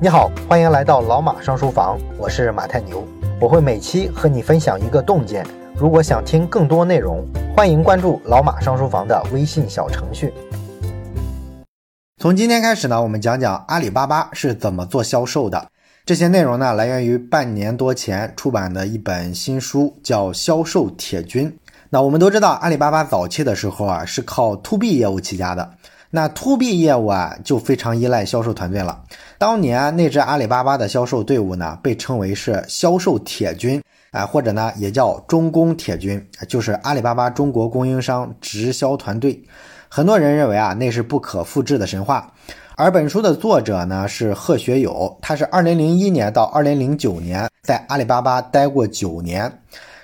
你好，欢迎来到老马上书房，我是马太牛，我会每期和你分享一个洞见。如果想听更多内容，欢迎关注老马上书房的微信小程序。从今天开始呢，我们讲讲阿里巴巴是怎么做销售的。这些内容呢，来源于半年多前出版的一本新书，叫《销售铁军》。那我们都知道，阿里巴巴早期的时候啊，是靠 to B 业务起家的。那 to B 业务啊，就非常依赖销售团队了。当年那支阿里巴巴的销售队伍呢，被称为是销售铁军啊，或者呢也叫中工铁军，就是阿里巴巴中国供应商直销团队。很多人认为啊，那是不可复制的神话。而本书的作者呢是贺学友，他是2001年到2009年在阿里巴巴待过九年，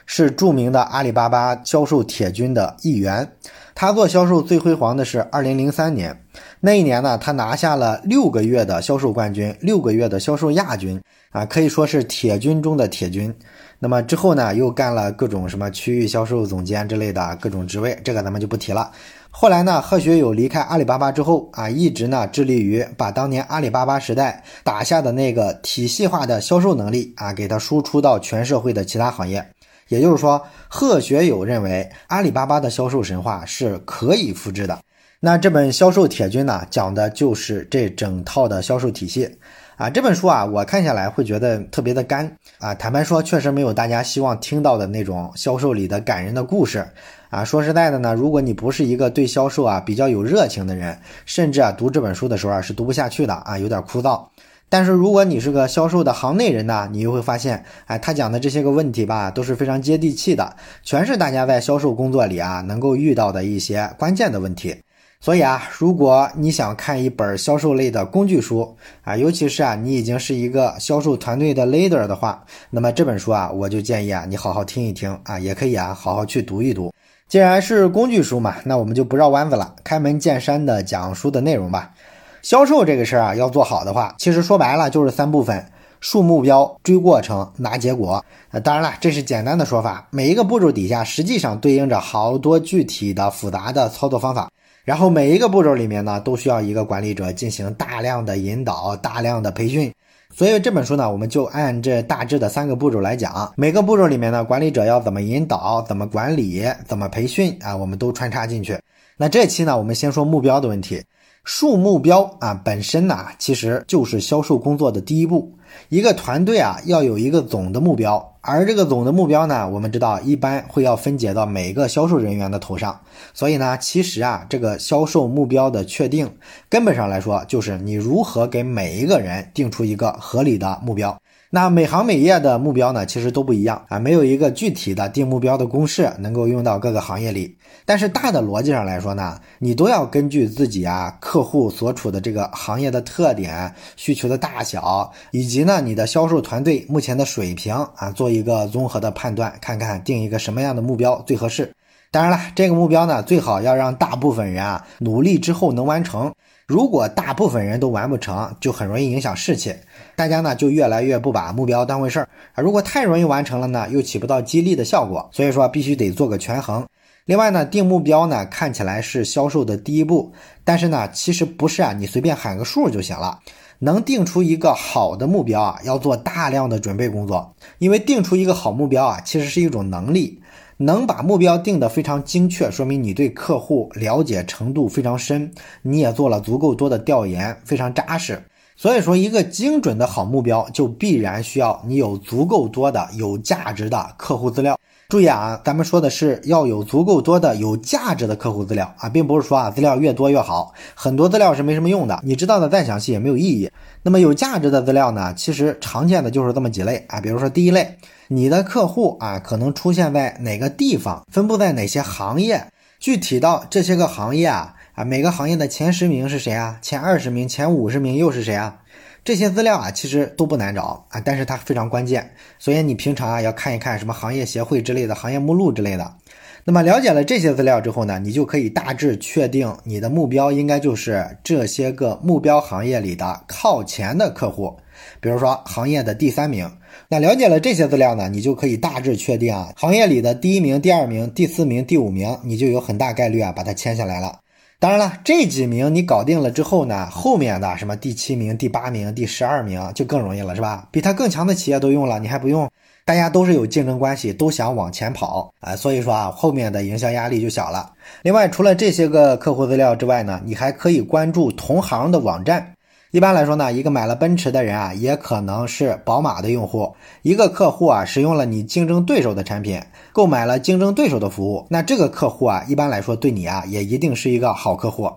是著名的阿里巴巴销售铁军的一员。他做销售最辉煌的是二零零三年，那一年呢，他拿下了六个月的销售冠军，六个月的销售亚军，啊，可以说是铁军中的铁军。那么之后呢，又干了各种什么区域销售总监之类的各种职位，这个咱们就不提了。后来呢，贺学友离开阿里巴巴之后啊，一直呢致力于把当年阿里巴巴时代打下的那个体系化的销售能力啊，给他输出到全社会的其他行业。也就是说，贺学友认为阿里巴巴的销售神话是可以复制的。那这本《销售铁军》呢，讲的就是这整套的销售体系啊。这本书啊，我看下来会觉得特别的干啊。坦白说，确实没有大家希望听到的那种销售里的感人的故事啊。说实在的呢，如果你不是一个对销售啊比较有热情的人，甚至啊读这本书的时候啊是读不下去的啊，有点枯燥。但是如果你是个销售的行内人呢，你又会发现，哎，他讲的这些个问题吧，都是非常接地气的，全是大家在销售工作里啊能够遇到的一些关键的问题。所以啊，如果你想看一本销售类的工具书啊，尤其是啊你已经是一个销售团队的 leader 的话，那么这本书啊，我就建议啊你好好听一听啊，也可以啊好好去读一读。既然是工具书嘛，那我们就不绕弯子了，开门见山的讲书的内容吧。销售这个事儿啊，要做好的话，其实说白了就是三部分：树目标、追过程、拿结果。呃，当然了，这是简单的说法，每一个步骤底下实际上对应着好多具体的复杂的操作方法。然后每一个步骤里面呢，都需要一个管理者进行大量的引导、大量的培训。所以这本书呢，我们就按这大致的三个步骤来讲。每个步骤里面呢，管理者要怎么引导、怎么管理、怎么培训啊，我们都穿插进去。那这期呢，我们先说目标的问题。树目标啊，本身呢，其实就是销售工作的第一步。一个团队啊，要有一个总的目标，而这个总的目标呢，我们知道一般会要分解到每个销售人员的头上。所以呢，其实啊，这个销售目标的确定，根本上来说，就是你如何给每一个人定出一个合理的目标。那每行每业的目标呢，其实都不一样啊，没有一个具体的定目标的公式能够用到各个行业里。但是大的逻辑上来说呢，你都要根据自己啊客户所处的这个行业的特点、需求的大小，以及呢你的销售团队目前的水平啊，做一个综合的判断，看看定一个什么样的目标最合适。当然了，这个目标呢，最好要让大部分人啊努力之后能完成。如果大部分人都完不成，就很容易影响士气，大家呢就越来越不把目标当回事儿啊。如果太容易完成了呢，又起不到激励的效果，所以说必须得做个权衡。另外呢，定目标呢看起来是销售的第一步，但是呢其实不是啊，你随便喊个数就行了。能定出一个好的目标啊，要做大量的准备工作，因为定出一个好目标啊，其实是一种能力。能把目标定得非常精确，说明你对客户了解程度非常深，你也做了足够多的调研，非常扎实。所以说，一个精准的好目标，就必然需要你有足够多的有价值的客户资料。注意啊，咱们说的是要有足够多的有价值的客户资料啊，并不是说啊资料越多越好，很多资料是没什么用的，你知道的再详细也没有意义。那么有价值的资料呢，其实常见的就是这么几类啊，比如说第一类。你的客户啊，可能出现在哪个地方，分布在哪些行业？具体到这些个行业啊，啊，每个行业的前十名是谁啊？前二十名、前五十名又是谁啊？这些资料啊，其实都不难找啊，但是它非常关键，所以你平常啊要看一看什么行业协会之类的行业目录之类的。那么了解了这些资料之后呢，你就可以大致确定你的目标应该就是这些个目标行业里的靠前的客户，比如说行业的第三名。那了解了这些资料呢，你就可以大致确定啊，行业里的第一名、第二名、第四名、第五名，你就有很大概率啊把它签下来了。当然了，这几名你搞定了之后呢，后面的什么第七名、第八名、第十二名就更容易了，是吧？比他更强的企业都用了，你还不用？大家都是有竞争关系，都想往前跑啊，所以说啊，后面的营销压力就小了。另外，除了这些个客户资料之外呢，你还可以关注同行的网站。一般来说呢，一个买了奔驰的人啊，也可能是宝马的用户。一个客户啊，使用了你竞争对手的产品，购买了竞争对手的服务，那这个客户啊，一般来说对你啊，也一定是一个好客户，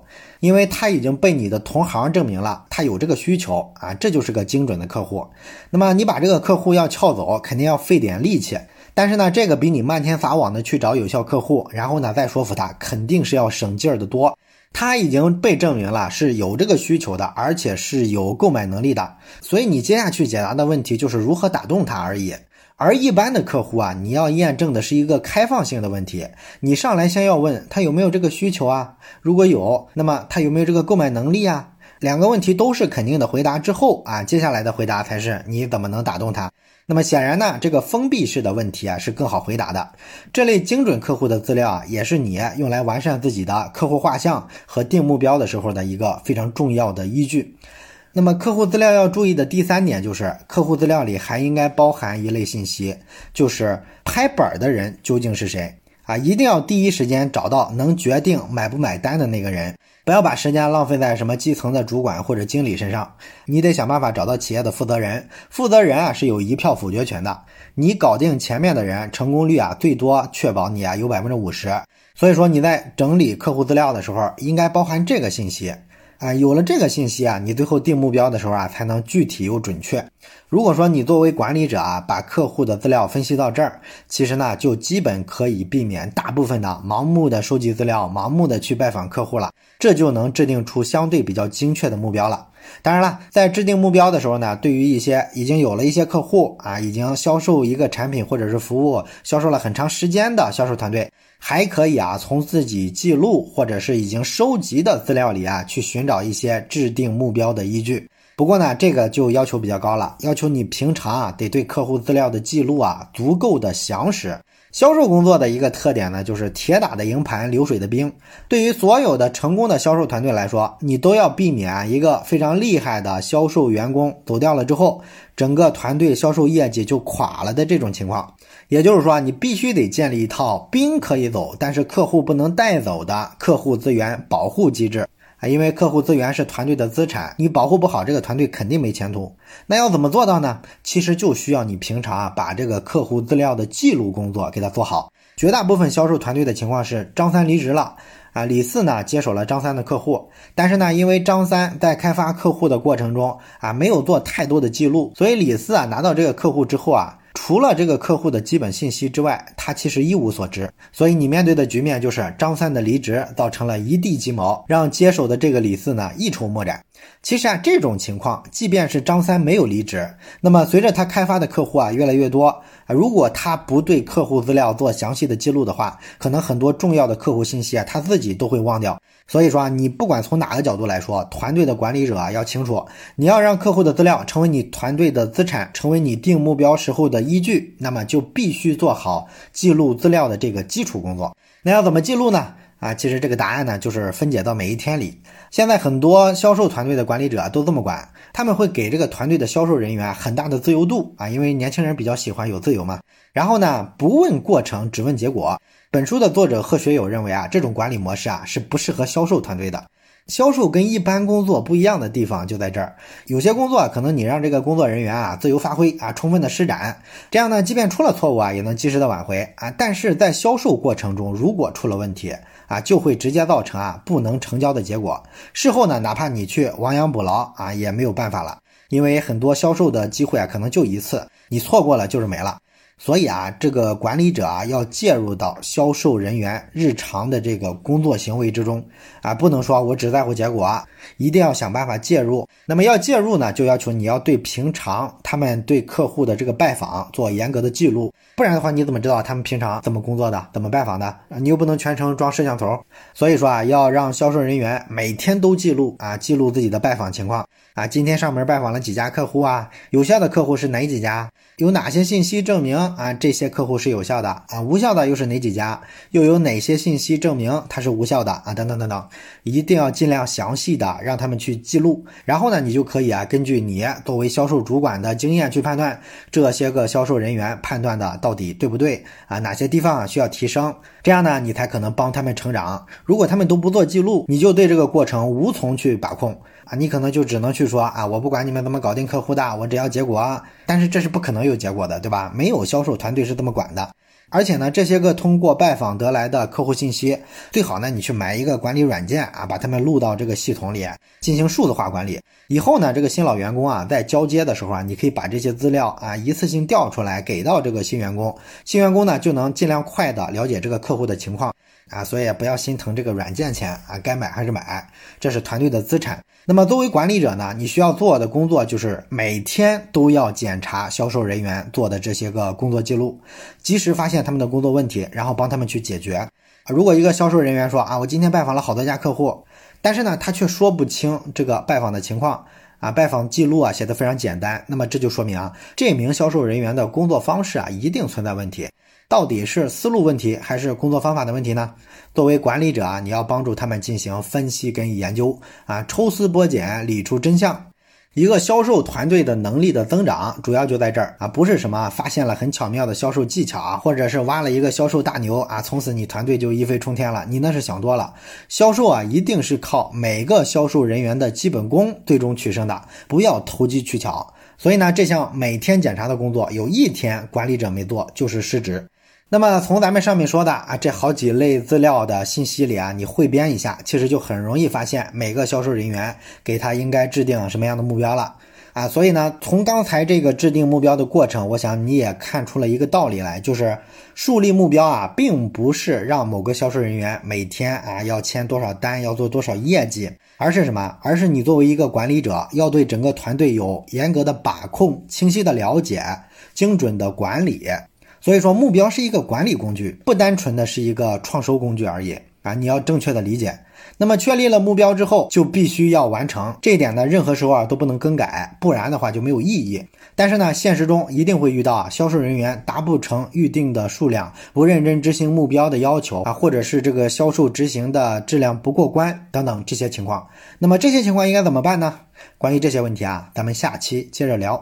因为他已经被你的同行证明了他有这个需求啊，这就是个精准的客户。那么你把这个客户要撬走，肯定要费点力气，但是呢，这个比你漫天撒网的去找有效客户，然后呢再说服他，肯定是要省劲儿的多。他已经被证明了是有这个需求的，而且是有购买能力的，所以你接下去解答的问题就是如何打动他而已。而一般的客户啊，你要验证的是一个开放性的问题，你上来先要问他有没有这个需求啊，如果有，那么他有没有这个购买能力啊？两个问题都是肯定的回答之后啊，接下来的回答才是你怎么能打动他。那么显然呢，这个封闭式的问题啊是更好回答的。这类精准客户的资料啊，也是你用来完善自己的客户画像和定目标的时候的一个非常重要的依据。那么客户资料要注意的第三点就是，客户资料里还应该包含一类信息，就是拍板的人究竟是谁啊？一定要第一时间找到能决定买不买单的那个人。不要把时间浪费在什么基层的主管或者经理身上，你得想办法找到企业的负责人。负责人啊是有一票否决权的，你搞定前面的人，成功率啊最多确保你啊有百分之五十。所以说你在整理客户资料的时候，应该包含这个信息。啊，有了这个信息啊，你最后定目标的时候啊，才能具体又准确。如果说你作为管理者啊，把客户的资料分析到这儿，其实呢，就基本可以避免大部分的盲目的收集资料、盲目的去拜访客户了，这就能制定出相对比较精确的目标了。当然了，在制定目标的时候呢，对于一些已经有了一些客户啊，已经销售一个产品或者是服务，销售了很长时间的销售团队。还可以啊，从自己记录或者是已经收集的资料里啊，去寻找一些制定目标的依据。不过呢，这个就要求比较高了，要求你平常啊，得对客户资料的记录啊，足够的详实。销售工作的一个特点呢，就是铁打的营盘流水的兵。对于所有的成功的销售团队来说，你都要避免一个非常厉害的销售员工走掉了之后，整个团队销售业绩就垮了的这种情况。也就是说，你必须得建立一套兵可以走，但是客户不能带走的客户资源保护机制啊！因为客户资源是团队的资产，你保护不好，这个团队肯定没前途。那要怎么做到呢？其实就需要你平常啊，把这个客户资料的记录工作给它做好。绝大部分销售团队的情况是，张三离职了啊，李四呢接手了张三的客户，但是呢，因为张三在开发客户的过程中啊，没有做太多的记录，所以李四啊拿到这个客户之后啊。除了这个客户的基本信息之外，他其实一无所知。所以你面对的局面就是张三的离职造成了一地鸡毛，让接手的这个李四呢一筹莫展。其实啊，这种情况，即便是张三没有离职，那么随着他开发的客户啊越来越多啊，如果他不对客户资料做详细的记录的话，可能很多重要的客户信息啊他自己都会忘掉。所以说啊，你不管从哪个角度来说，团队的管理者啊要清楚，你要让客户的资料成为你团队的资产，成为你定目标时候的依据，那么就必须做好记录资料的这个基础工作。那要怎么记录呢？啊，其实这个答案呢，就是分解到每一天里。现在很多销售团队的管理者都这么管，他们会给这个团队的销售人员很大的自由度啊，因为年轻人比较喜欢有自由嘛。然后呢，不问过程，只问结果。本书的作者贺学友认为啊，这种管理模式啊是不适合销售团队的。销售跟一般工作不一样的地方就在这儿，有些工作可能你让这个工作人员啊自由发挥啊，充分的施展，这样呢，即便出了错误啊，也能及时的挽回啊。但是在销售过程中，如果出了问题啊，就会直接造成啊不能成交的结果。事后呢，哪怕你去亡羊补牢啊，也没有办法了，因为很多销售的机会啊，可能就一次，你错过了就是没了。所以啊，这个管理者啊，要介入到销售人员日常的这个工作行为之中啊，不能说我只在乎结果，一定要想办法介入。那么要介入呢，就要求你要对平常他们对客户的这个拜访做严格的记录，不然的话，你怎么知道他们平常怎么工作的，怎么拜访的？你又不能全程装摄像头。所以说啊，要让销售人员每天都记录啊，记录自己的拜访情况啊，今天上门拜访了几家客户啊，有效的客户是哪几家？有哪些信息证明啊这些客户是有效的啊，无效的又是哪几家？又有哪些信息证明它是无效的啊？等等等等，一定要尽量详细的让他们去记录。然后呢，你就可以啊根据你作为销售主管的经验去判断这些个销售人员判断的到底对不对啊？哪些地方需要提升？这样呢，你才可能帮他们成长。如果他们都不做记录，你就对这个过程无从去把控。啊，你可能就只能去说啊，我不管你们怎么搞定客户的，我只要结果。但是这是不可能有结果的，对吧？没有销售团队是这么管的。而且呢，这些个通过拜访得来的客户信息，最好呢你去买一个管理软件啊，把他们录到这个系统里进行数字化管理。以后呢，这个新老员工啊在交接的时候啊，你可以把这些资料啊一次性调出来给到这个新员工，新员工呢就能尽量快的了解这个客户的情况。啊，所以不要心疼这个软件钱啊，该买还是买，这是团队的资产。那么作为管理者呢，你需要做的工作就是每天都要检查销售人员做的这些个工作记录，及时发现他们的工作问题，然后帮他们去解决。如果一个销售人员说啊，我今天拜访了好多家客户，但是呢，他却说不清这个拜访的情况啊，拜访记录啊写的非常简单，那么这就说明啊，这名销售人员的工作方式啊一定存在问题。到底是思路问题还是工作方法的问题呢？作为管理者啊，你要帮助他们进行分析跟研究啊，抽丝剥茧，理出真相。一个销售团队的能力的增长，主要就在这儿啊，不是什么发现了很巧妙的销售技巧啊，或者是挖了一个销售大牛啊，从此你团队就一飞冲天了。你那是想多了。销售啊，一定是靠每个销售人员的基本功最终取胜的，不要投机取巧。所以呢，这项每天检查的工作，有一天管理者没做，就是失职。那么从咱们上面说的啊，这好几类资料的信息里啊，你汇编一下，其实就很容易发现每个销售人员给他应该制定什么样的目标了啊。所以呢，从刚才这个制定目标的过程，我想你也看出了一个道理来，就是树立目标啊，并不是让某个销售人员每天啊要签多少单，要做多少业绩，而是什么？而是你作为一个管理者，要对整个团队有严格的把控、清晰的了解、精准的管理。所以说，目标是一个管理工具，不单纯的是一个创收工具而已啊！你要正确的理解。那么，确立了目标之后，就必须要完成这一点呢，任何时候啊都不能更改，不然的话就没有意义。但是呢，现实中一定会遇到啊，销售人员达不成预定的数量，不认真执行目标的要求啊，或者是这个销售执行的质量不过关等等这些情况。那么这些情况应该怎么办呢？关于这些问题啊，咱们下期接着聊。